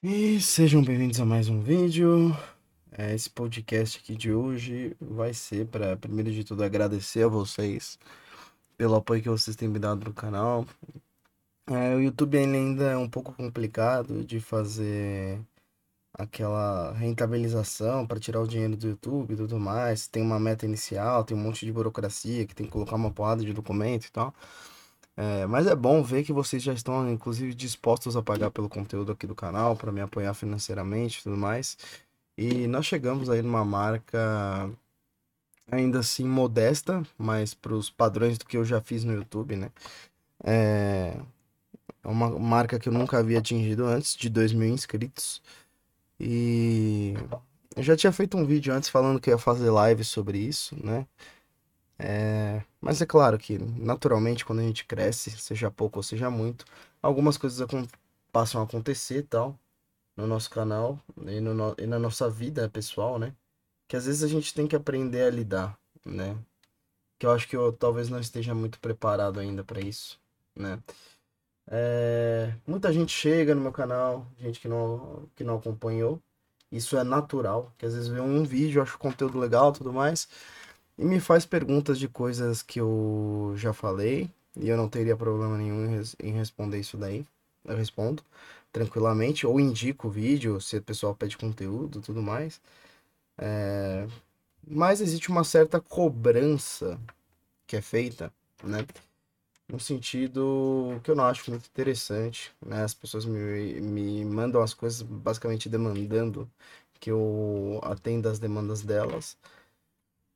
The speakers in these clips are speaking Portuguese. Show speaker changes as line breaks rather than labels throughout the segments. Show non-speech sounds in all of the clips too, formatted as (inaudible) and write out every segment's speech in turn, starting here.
E sejam bem-vindos a mais um vídeo. É, esse podcast aqui de hoje vai ser para, primeiro de tudo, agradecer a vocês pelo apoio que vocês têm me dado no canal. É, o YouTube ainda é um pouco complicado de fazer aquela rentabilização para tirar o dinheiro do YouTube e tudo mais. Tem uma meta inicial, tem um monte de burocracia que tem que colocar uma porrada de documento e tal. É, mas é bom ver que vocês já estão, inclusive, dispostos a pagar pelo conteúdo aqui do canal, para me apoiar financeiramente e tudo mais. E nós chegamos aí numa marca ainda assim modesta, mas para os padrões do que eu já fiz no YouTube, né? É uma marca que eu nunca havia atingido antes, de 2 mil inscritos. E eu já tinha feito um vídeo antes falando que ia fazer live sobre isso, né? É... Mas é claro que, naturalmente, quando a gente cresce, seja pouco ou seja muito, algumas coisas passam a acontecer tal, no nosso canal e, no... e na nossa vida pessoal, né? Que às vezes a gente tem que aprender a lidar, né? Que eu acho que eu talvez não esteja muito preparado ainda para isso, né? É, muita gente chega no meu canal, gente que não, que não acompanhou. Isso é natural, que às vezes vê um vídeo, acha o conteúdo legal tudo mais, e me faz perguntas de coisas que eu já falei, e eu não teria problema nenhum em, res, em responder isso daí. Eu respondo tranquilamente, ou indico o vídeo, se o pessoal pede conteúdo tudo mais. É, mas existe uma certa cobrança que é feita, né? no sentido que eu não acho muito interessante, né? As pessoas me, me mandam as coisas basicamente demandando que eu atenda as demandas delas.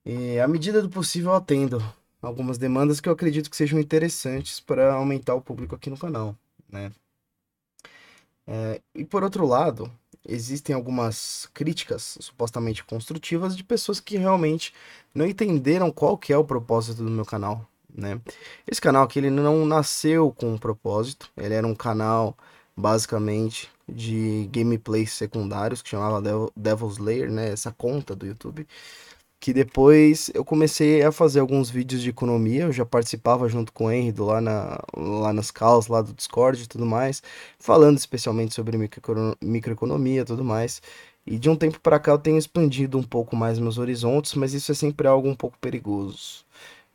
E à medida do possível atendo algumas demandas que eu acredito que sejam interessantes para aumentar o público aqui no canal, né? É, e por outro lado, existem algumas críticas supostamente construtivas de pessoas que realmente não entenderam qual que é o propósito do meu canal, né? Esse canal aqui ele não nasceu com um propósito, ele era um canal basicamente de gameplays secundários que chamava Devil's Lair, né? Essa conta do YouTube. Que depois eu comecei a fazer alguns vídeos de economia, eu já participava junto com o Henry lá, na, lá nas calls, lá do Discord e tudo mais, falando especialmente sobre microeconomia e tudo mais. E de um tempo para cá eu tenho expandido um pouco mais meus horizontes, mas isso é sempre algo um pouco perigoso.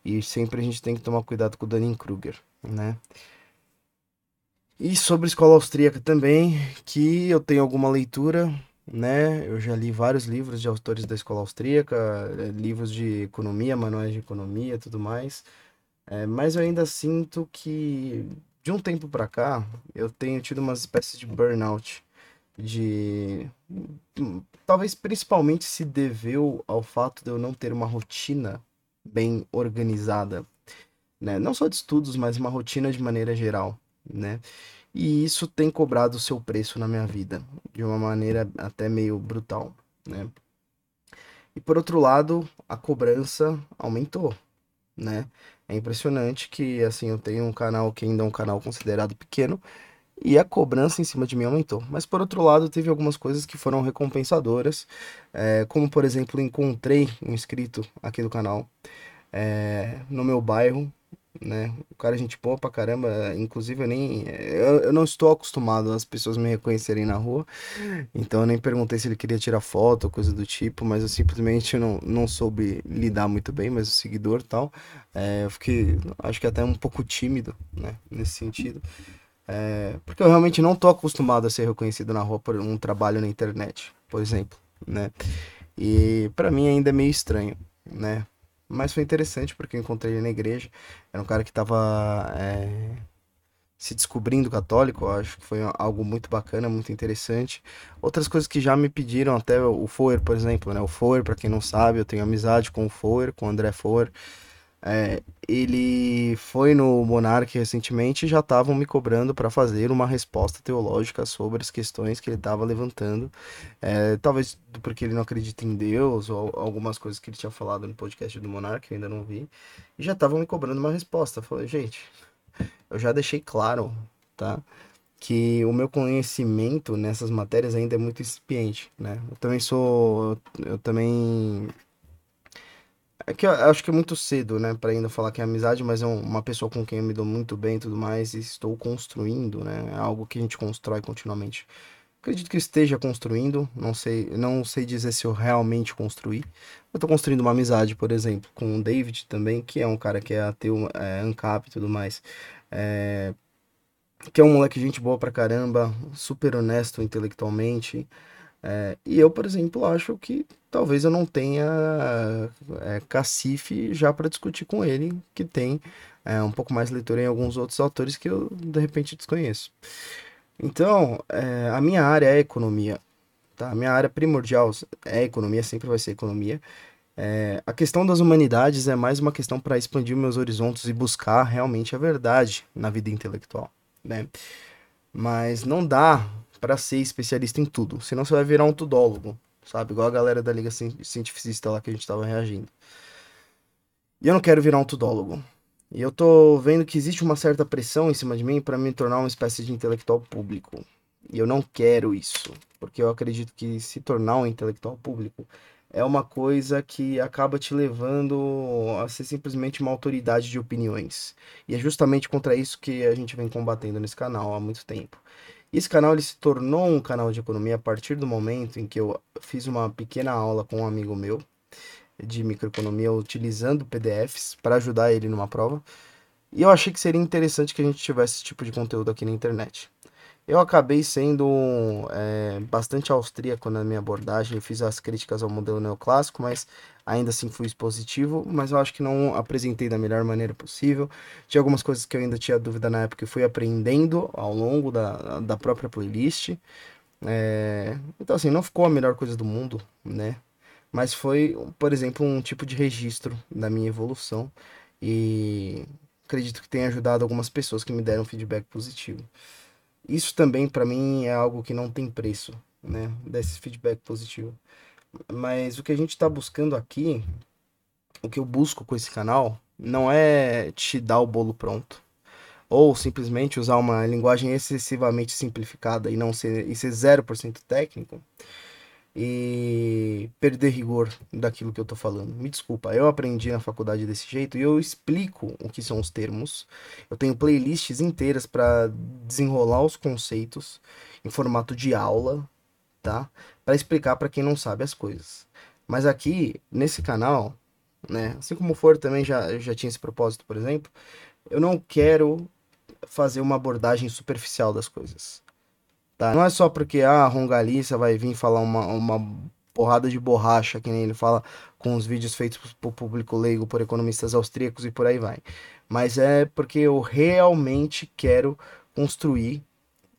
E sempre a gente tem que tomar cuidado com o Dunning-Kruger, né? E sobre escola austríaca também, que eu tenho alguma leitura, né? Eu já li vários livros de autores da escola austríaca, eh, livros de economia, manuais de economia, tudo mais. É, mas eu ainda sinto que de um tempo para cá eu tenho tido uma espécie de burnout, de talvez principalmente se deveu ao fato de eu não ter uma rotina bem organizada, né? Não só de estudos, mas uma rotina de maneira geral, né? E isso tem cobrado o seu preço na minha vida, de uma maneira até meio brutal, né? E por outro lado, a cobrança aumentou, né? É impressionante que, assim, eu tenho um canal que ainda é um canal considerado pequeno, e a cobrança em cima de mim aumentou. Mas por outro lado, teve algumas coisas que foram recompensadoras, é, como por exemplo, encontrei um inscrito aqui do canal é, no meu bairro, né? O cara é gente boa pra caramba, inclusive eu nem. Eu, eu não estou acostumado as pessoas me reconhecerem na rua, então eu nem perguntei se ele queria tirar foto coisa do tipo, mas eu simplesmente não, não soube lidar muito bem, mas o seguidor tal. É, eu fiquei, acho que até um pouco tímido, né? Nesse sentido. É, porque eu realmente não tô acostumado a ser reconhecido na rua por um trabalho na internet, por exemplo, né? E para mim ainda é meio estranho, né? Mas foi interessante porque eu encontrei ele na igreja. Era um cara que tava é, se descobrindo católico, eu acho que foi algo muito bacana, muito interessante. Outras coisas que já me pediram, até o Foer, por exemplo, né? O Foer, para quem não sabe, eu tenho amizade com o Foer, com o André Foer. É, ele foi no Monark recentemente e já estavam me cobrando para fazer uma resposta teológica sobre as questões que ele estava levantando. É, talvez porque ele não acredita em Deus ou algumas coisas que ele tinha falado no podcast do Monark, eu ainda não vi. E já estavam me cobrando uma resposta. Falei, gente, eu já deixei claro, tá? Que o meu conhecimento nessas matérias ainda é muito incipiente, né? Eu também sou. Eu também é que eu acho que é muito cedo, né, para ainda falar que é amizade, mas é uma pessoa com quem eu me dou muito bem e tudo mais, e estou construindo, né? É algo que a gente constrói continuamente. acredito que esteja construindo, não sei, não sei dizer se eu realmente construí. Eu tô construindo uma amizade, por exemplo, com o David também, que é um cara que é ateu, é, ANCAP e tudo mais. É, que é um moleque gente boa pra caramba, super honesto intelectualmente. É, e eu, por exemplo, acho que talvez eu não tenha é, cacife já para discutir com ele, que tem é, um pouco mais leitura em alguns outros autores que eu de repente desconheço. Então, é, a minha área é economia. Tá? A minha área primordial é economia, sempre vai ser economia. É, a questão das humanidades é mais uma questão para expandir meus horizontes e buscar realmente a verdade na vida intelectual, né? Mas não dá para ser especialista em tudo, senão você vai virar um tudólogo, sabe? Igual a galera da Liga Cientificista lá que a gente tava reagindo. E eu não quero virar um tudólogo. E eu tô vendo que existe uma certa pressão em cima de mim para me tornar uma espécie de intelectual público. E eu não quero isso, porque eu acredito que se tornar um intelectual público é uma coisa que acaba te levando a ser simplesmente uma autoridade de opiniões. E é justamente contra isso que a gente vem combatendo nesse canal há muito tempo. Esse canal ele se tornou um canal de economia a partir do momento em que eu fiz uma pequena aula com um amigo meu de microeconomia utilizando PDFs para ajudar ele numa prova. E eu achei que seria interessante que a gente tivesse esse tipo de conteúdo aqui na internet. Eu acabei sendo é, bastante austríaco na minha abordagem, fiz as críticas ao modelo neoclássico, mas ainda assim fui expositivo, mas eu acho que não apresentei da melhor maneira possível. Tinha algumas coisas que eu ainda tinha dúvida na época e fui aprendendo ao longo da, da própria playlist. É, então assim, não ficou a melhor coisa do mundo, né? Mas foi, por exemplo, um tipo de registro da minha evolução e acredito que tenha ajudado algumas pessoas que me deram feedback positivo. Isso também para mim é algo que não tem preço, né? Desse feedback positivo. Mas o que a gente está buscando aqui, o que eu busco com esse canal, não é te dar o bolo pronto. Ou simplesmente usar uma linguagem excessivamente simplificada e não ser, e ser 0% técnico e perder rigor daquilo que eu tô falando. Me desculpa, eu aprendi na faculdade desse jeito e eu explico o que são os termos. Eu tenho playlists inteiras para desenrolar os conceitos em formato de aula, tá? Para explicar para quem não sabe as coisas. Mas aqui nesse canal, né, assim como for também já já tinha esse propósito, por exemplo, eu não quero fazer uma abordagem superficial das coisas. Tá? Não é só porque a ah, Rongalista vai vir falar uma, uma porrada de borracha, que nem ele fala com os vídeos feitos por público leigo, por economistas austríacos e por aí vai. Mas é porque eu realmente quero construir,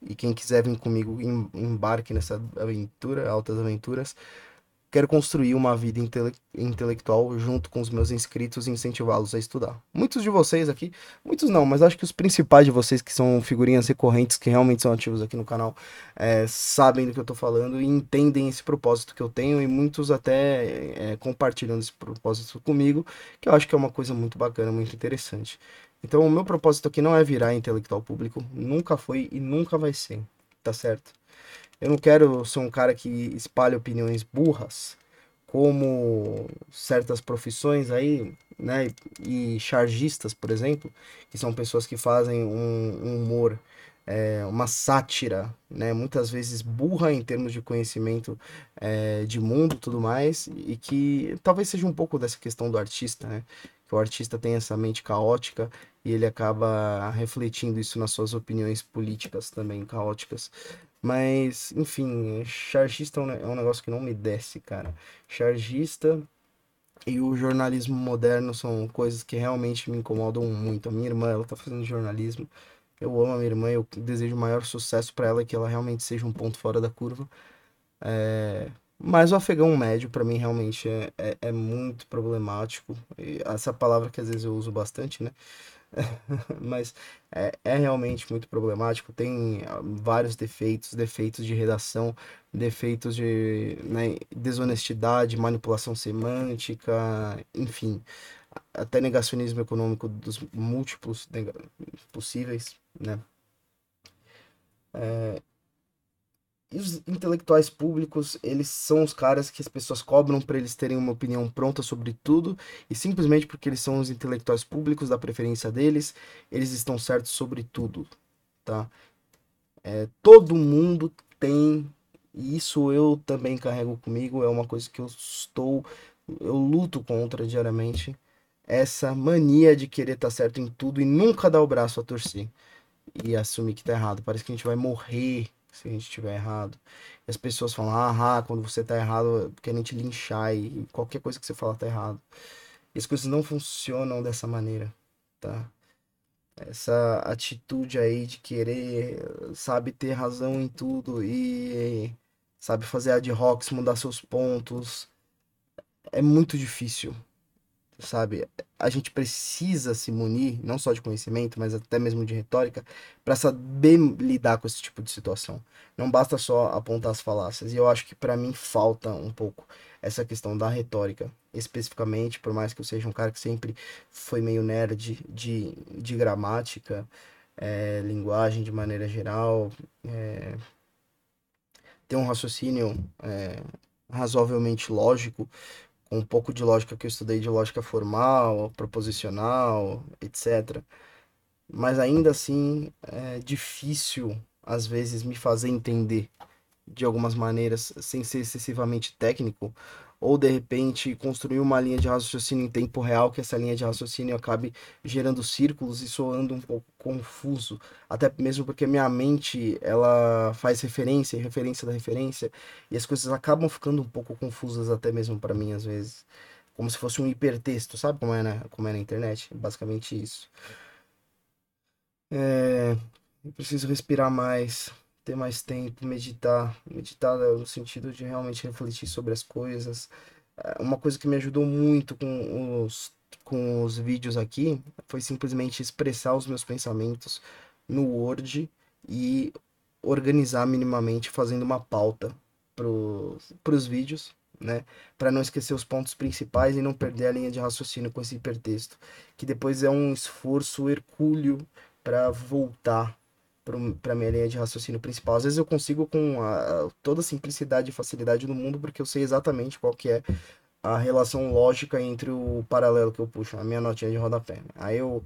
e quem quiser vir comigo, embarque nessa aventura, altas aventuras, Quero construir uma vida intele intelectual junto com os meus inscritos e incentivá-los a estudar. Muitos de vocês aqui, muitos não, mas acho que os principais de vocês que são figurinhas recorrentes, que realmente são ativos aqui no canal, é, sabem do que eu estou falando e entendem esse propósito que eu tenho e muitos até é, compartilham esse propósito comigo, que eu acho que é uma coisa muito bacana, muito interessante. Então, o meu propósito aqui não é virar intelectual público, nunca foi e nunca vai ser, tá certo? Eu não quero ser um cara que espalha opiniões burras, como certas profissões aí, né? E chargistas, por exemplo, que são pessoas que fazem um, um humor, é, uma sátira, né? Muitas vezes burra em termos de conhecimento é, de mundo tudo mais, e que talvez seja um pouco dessa questão do artista, né? Que o artista tem essa mente caótica e ele acaba refletindo isso nas suas opiniões políticas também caóticas. Mas, enfim, chargista é um, é um negócio que não me desce, cara. Chargista e o jornalismo moderno são coisas que realmente me incomodam muito. A minha irmã, ela tá fazendo jornalismo. Eu amo a minha irmã, eu desejo o maior sucesso para ela, que ela realmente seja um ponto fora da curva. É... Mas o afegão médio, para mim, realmente é, é, é muito problemático. E essa palavra que às vezes eu uso bastante, né? (laughs) mas é, é, realmente muito problemático. Tem ah, vários defeitos, defeitos de redação, defeitos de né, desonestidade, manipulação semântica, enfim, até negacionismo econômico dos múltiplos possíveis, né? É, os intelectuais públicos, eles são os caras que as pessoas cobram para eles terem uma opinião pronta sobre tudo, e simplesmente porque eles são os intelectuais públicos da preferência deles, eles estão certos sobre tudo, tá? É, todo mundo tem E isso eu também carrego comigo, é uma coisa que eu estou, eu luto contra diariamente. Essa mania de querer estar certo em tudo e nunca dar o braço a torcer e assumir que tá errado. Parece que a gente vai morrer se a gente estiver errado. E as pessoas falam, ah, quando você tá errado, querem te linchar e qualquer coisa que você fala tá errado. E as coisas não funcionam dessa maneira, tá? Essa atitude aí de querer, sabe, ter razão em tudo e sabe fazer ad hoc, mudar seus pontos, é muito difícil sabe? A gente precisa se munir, não só de conhecimento, mas até mesmo de retórica, para saber lidar com esse tipo de situação. Não basta só apontar as falácias. E eu acho que para mim falta um pouco essa questão da retórica, especificamente, por mais que eu seja um cara que sempre foi meio nerd de, de gramática, é, linguagem de maneira geral, é, ter um raciocínio é, razoavelmente lógico, com um pouco de lógica que eu estudei de lógica formal, proposicional, etc. Mas ainda assim é difícil às vezes me fazer entender de algumas maneiras sem ser excessivamente técnico ou de repente construir uma linha de raciocínio em tempo real que essa linha de raciocínio acabe gerando círculos e soando um pouco confuso, até mesmo porque minha mente ela faz referência e referência da referência e as coisas acabam ficando um pouco confusas até mesmo para mim às vezes, como se fosse um hipertexto, sabe como é na, como é na internet? Basicamente isso. É, eu preciso respirar mais ter mais tempo, meditar. Meditar no sentido de realmente refletir sobre as coisas. É, uma coisa que me ajudou muito com os, com os vídeos aqui foi simplesmente expressar os meus pensamentos no Word e organizar minimamente fazendo uma pauta para os vídeos, né? Para não esquecer os pontos principais e não perder a linha de raciocínio com esse hipertexto, que depois é um esforço hercúleo para voltar para minha linha de raciocínio principal. Às vezes eu consigo com a, toda a simplicidade e facilidade do mundo, porque eu sei exatamente qual que é a relação lógica entre o paralelo que eu puxo, a minha notinha de rodapé. Aí eu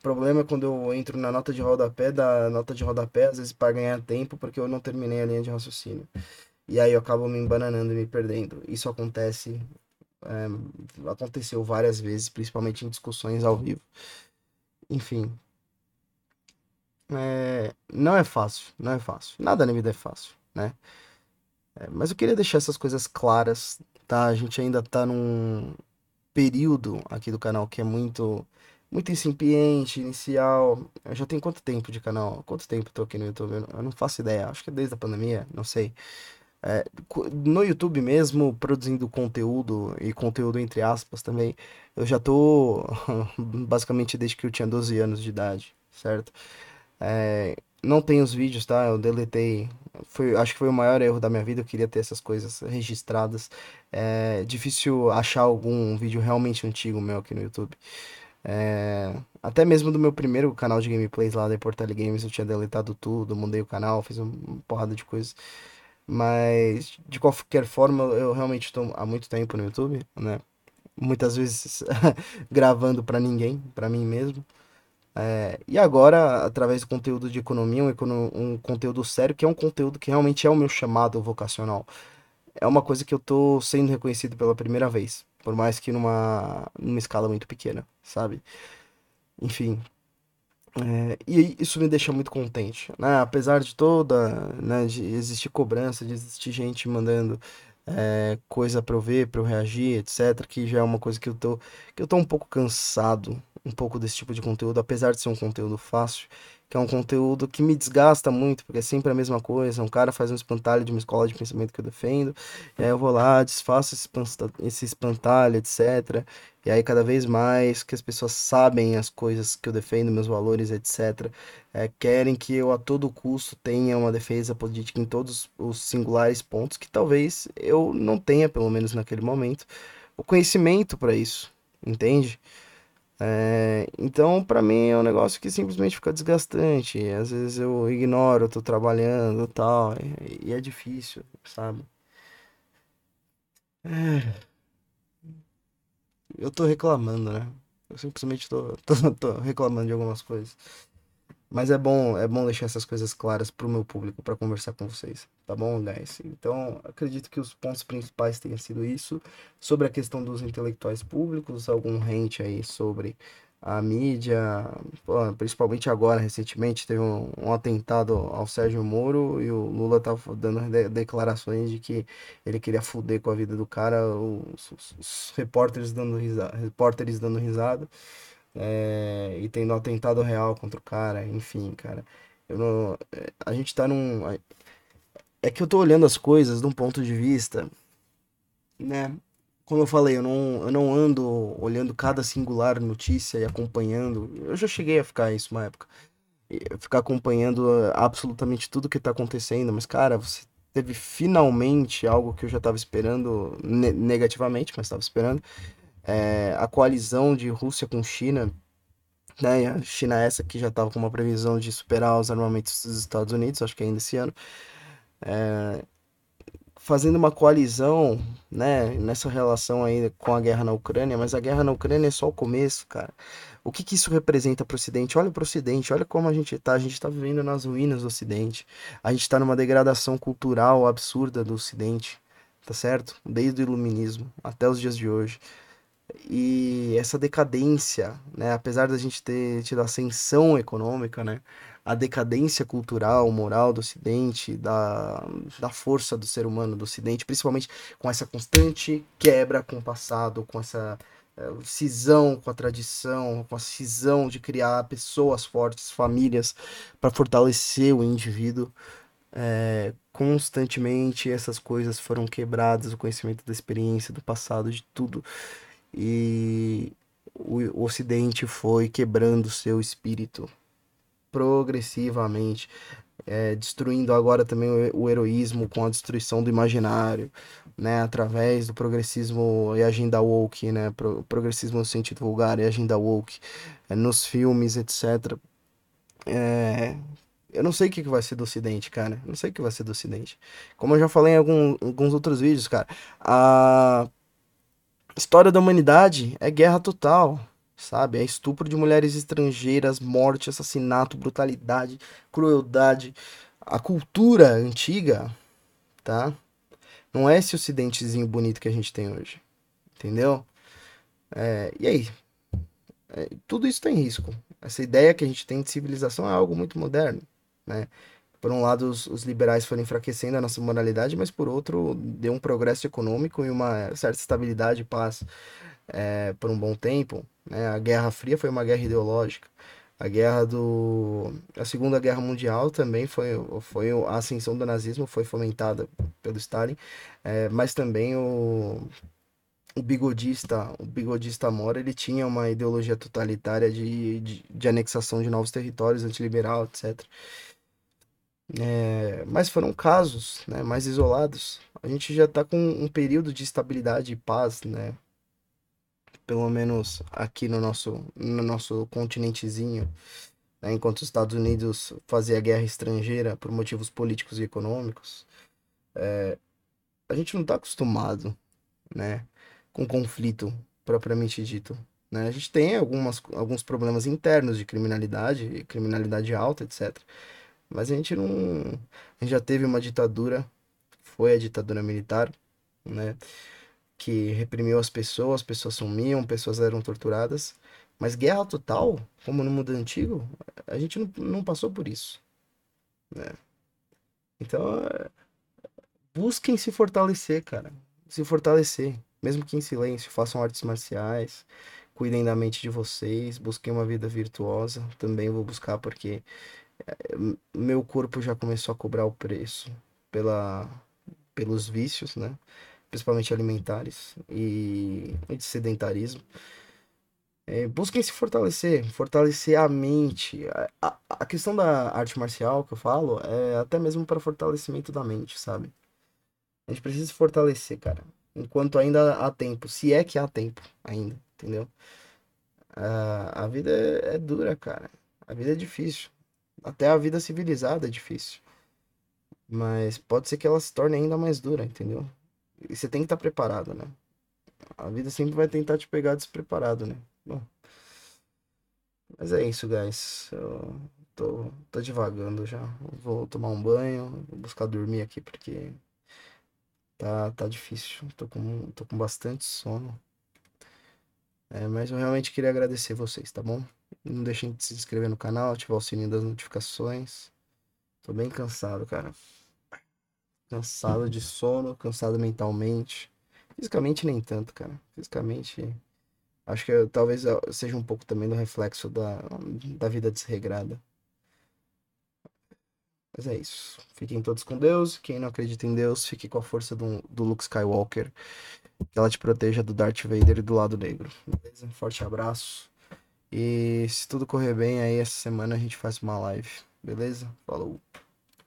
o problema é quando eu entro na nota de rodapé, da nota de rodapé, às vezes para ganhar tempo, porque eu não terminei a linha de raciocínio. E aí eu acabo me embananando e me perdendo. Isso acontece, é, aconteceu várias vezes, principalmente em discussões ao vivo. Enfim, é, não é fácil, não é fácil. Nada na vida é fácil, né? É, mas eu queria deixar essas coisas claras, tá? A gente ainda tá num período aqui do canal que é muito muito incipiente, inicial. Eu já tenho quanto tempo de canal? Quanto tempo tô aqui no YouTube? Eu não faço ideia. Acho que é desde a pandemia, não sei. É, no YouTube mesmo, produzindo conteúdo, e conteúdo entre aspas também, eu já tô (laughs) basicamente desde que eu tinha 12 anos de idade, certo? É, não tem os vídeos, tá? Eu deletei. Foi, acho que foi o maior erro da minha vida. Eu queria ter essas coisas registradas. É difícil achar algum vídeo realmente antigo meu aqui no YouTube. É, até mesmo do meu primeiro canal de gameplays lá da Portal Games, eu tinha deletado tudo, mudei o canal, fiz uma porrada de coisas. Mas, de qualquer forma, eu realmente estou há muito tempo no YouTube, né? Muitas vezes (laughs) gravando para ninguém, para mim mesmo. É, e agora, através do conteúdo de economia, um, um, conteúdo sério, que é um conteúdo que realmente é o meu chamado vocacional. É uma coisa que eu tô sendo reconhecido pela primeira vez, por mais que numa, numa escala muito pequena, sabe? Enfim. É, e isso me deixa muito contente, né? Apesar de toda, né, de existir cobrança, de existir gente mandando é, coisa para eu ver, para eu reagir, etc, que já é uma coisa que eu tô que eu tô um pouco cansado, um pouco desse tipo de conteúdo, apesar de ser um conteúdo fácil, que é um conteúdo que me desgasta muito, porque é sempre a mesma coisa. Um cara faz um espantalho de uma escola de pensamento que eu defendo, e aí eu vou lá, desfaço esse espantalho, etc. E aí, cada vez mais que as pessoas sabem as coisas que eu defendo, meus valores, etc., é, querem que eu a todo custo tenha uma defesa política em todos os singulares pontos, que talvez eu não tenha, pelo menos naquele momento, o conhecimento para isso, entende? É, então, para mim é um negócio que simplesmente fica desgastante. Às vezes eu ignoro, eu tô trabalhando tal, e, e é difícil, sabe? É, eu tô reclamando, né? Eu simplesmente tô, (laughs) tô, tô reclamando de algumas coisas. Mas é bom, é bom deixar essas coisas claras pro meu público para conversar com vocês, tá bom, guys? Então, acredito que os pontos principais tenham sido isso, sobre a questão dos intelectuais públicos, algum rente aí sobre a mídia, principalmente agora, recentemente, teve um, um, atentado ao Sérgio Moro e o Lula tá dando de declarações de que ele queria fuder com a vida do cara, os, os, os repórteres dando risada, repórteres dando risada é, e tendo um atentado real contra o cara, enfim, cara. Eu não, é, a gente tá num. É que eu tô olhando as coisas de um ponto de vista, né? Como eu falei, eu não, eu não ando olhando cada singular notícia e acompanhando. Eu já cheguei a ficar isso uma época. Ficar acompanhando ah, absolutamente tudo que tá acontecendo, mas, cara, você teve finalmente algo que eu já tava esperando, ne negativamente, mas tava esperando é, a coalizão de Rússia com China, né? A China essa que já estava com uma previsão de superar os armamentos dos Estados Unidos, acho que ainda esse ano, é, fazendo uma coalizão, né? Nessa relação aí com a guerra na Ucrânia, mas a guerra na Ucrânia é só o começo, cara. O que, que isso representa para o Ocidente? Olha para o Ocidente, olha como a gente está. A gente está vivendo nas ruínas do Ocidente. A gente está numa degradação cultural absurda do Ocidente, tá certo? Desde o Iluminismo até os dias de hoje. E essa decadência, né, apesar da gente ter tido ascensão econômica, né, a decadência cultural, moral do Ocidente, da, da força do ser humano do Ocidente, principalmente com essa constante quebra com o passado, com essa é, cisão com a tradição, com a cisão de criar pessoas fortes, famílias, para fortalecer o indivíduo. É, constantemente essas coisas foram quebradas, o conhecimento da experiência, do passado, de tudo e o Ocidente foi quebrando seu espírito progressivamente, é, destruindo agora também o, o, heroísmo com a destruição do imaginário, né, através do progressismo e agenda woke, né, pro, progressismo no sentido vulgar e agenda woke, é, nos filmes, etc. É, eu não sei o que vai ser do Ocidente, cara. Eu não sei o que vai ser do Ocidente. Como eu já falei em algum, alguns outros vídeos, cara, a história da humanidade é guerra total, sabe? É estupro de mulheres estrangeiras, morte, assassinato, brutalidade, crueldade. A cultura antiga, tá? Não é esse ocidentezinho bonito que a gente tem hoje. Entendeu? É, e aí? É, tudo isso tem risco. Essa ideia que a gente tem de civilização é algo muito moderno, né? Por um lado, os, os, liberais foram enfraquecendo a nossa moralidade, mas por outro, deu um progresso econômico e uma certa estabilidade e paz é, por um bom tempo. Né? A Guerra Fria foi uma guerra ideológica. A guerra do. A Segunda Guerra Mundial também foi, foi a ascensão do nazismo, foi fomentada pelo Stalin, é, mas também o, o bigodista, o bigodista Mora, ele tinha uma ideologia totalitária de, de, de anexação de novos territórios, antiliberal, etc. É, mas foram casos né, mais isolados. A gente já está com um período de estabilidade e paz, né? Pelo menos aqui no nosso, no nosso continentezinho. Né, enquanto os Estados Unidos fazia guerra estrangeira por motivos políticos e econômicos. É, a gente não está acostumado né, com conflito propriamente dito. Né? A gente tem algumas, alguns problemas internos de criminalidade, criminalidade alta, etc. Mas a gente não. A gente já teve uma ditadura, foi a ditadura militar, né? Que reprimiu as pessoas, as pessoas sumiam, pessoas eram torturadas. Mas guerra total, como no mundo antigo, a gente não, não passou por isso. Né? Então, busquem se fortalecer, cara. Se fortalecer. Mesmo que em silêncio, façam artes marciais, cuidem da mente de vocês, busquem uma vida virtuosa. Também vou buscar porque meu corpo já começou a cobrar o preço pela, pelos vícios, né? Principalmente alimentares e, de sedentarismo. É, busquem se fortalecer, fortalecer a mente. A, a, questão da arte marcial que eu falo é até mesmo para fortalecimento da mente, sabe? A gente precisa se fortalecer, cara. Enquanto ainda há tempo, se é que há tempo ainda, entendeu? a vida é, é dura, cara. A vida é difícil. Até a vida civilizada é difícil. Mas pode ser que ela se torne ainda mais dura, entendeu? E você tem que estar preparado, né? A vida sempre vai tentar te pegar despreparado, né? Bom. Mas é isso, guys. Eu tô, tô devagando já. Vou tomar um banho, vou buscar dormir aqui porque tá, tá difícil. Tô com, tô com bastante sono. É, mas eu realmente queria agradecer vocês, tá bom? Não deixem de se inscrever no canal, ativar o sininho das notificações. Tô bem cansado, cara. Cansado de sono, cansado mentalmente. Fisicamente nem tanto, cara. Fisicamente Acho que talvez seja um pouco também do reflexo da, da vida desregrada. Mas é isso. Fiquem todos com Deus. Quem não acredita em Deus, fique com a força do, do Luke Skywalker. Que ela te proteja do Darth Vader e do lado negro. Beleza? Forte abraço. E se tudo correr bem, aí essa semana a gente faz uma live. Beleza? Falou.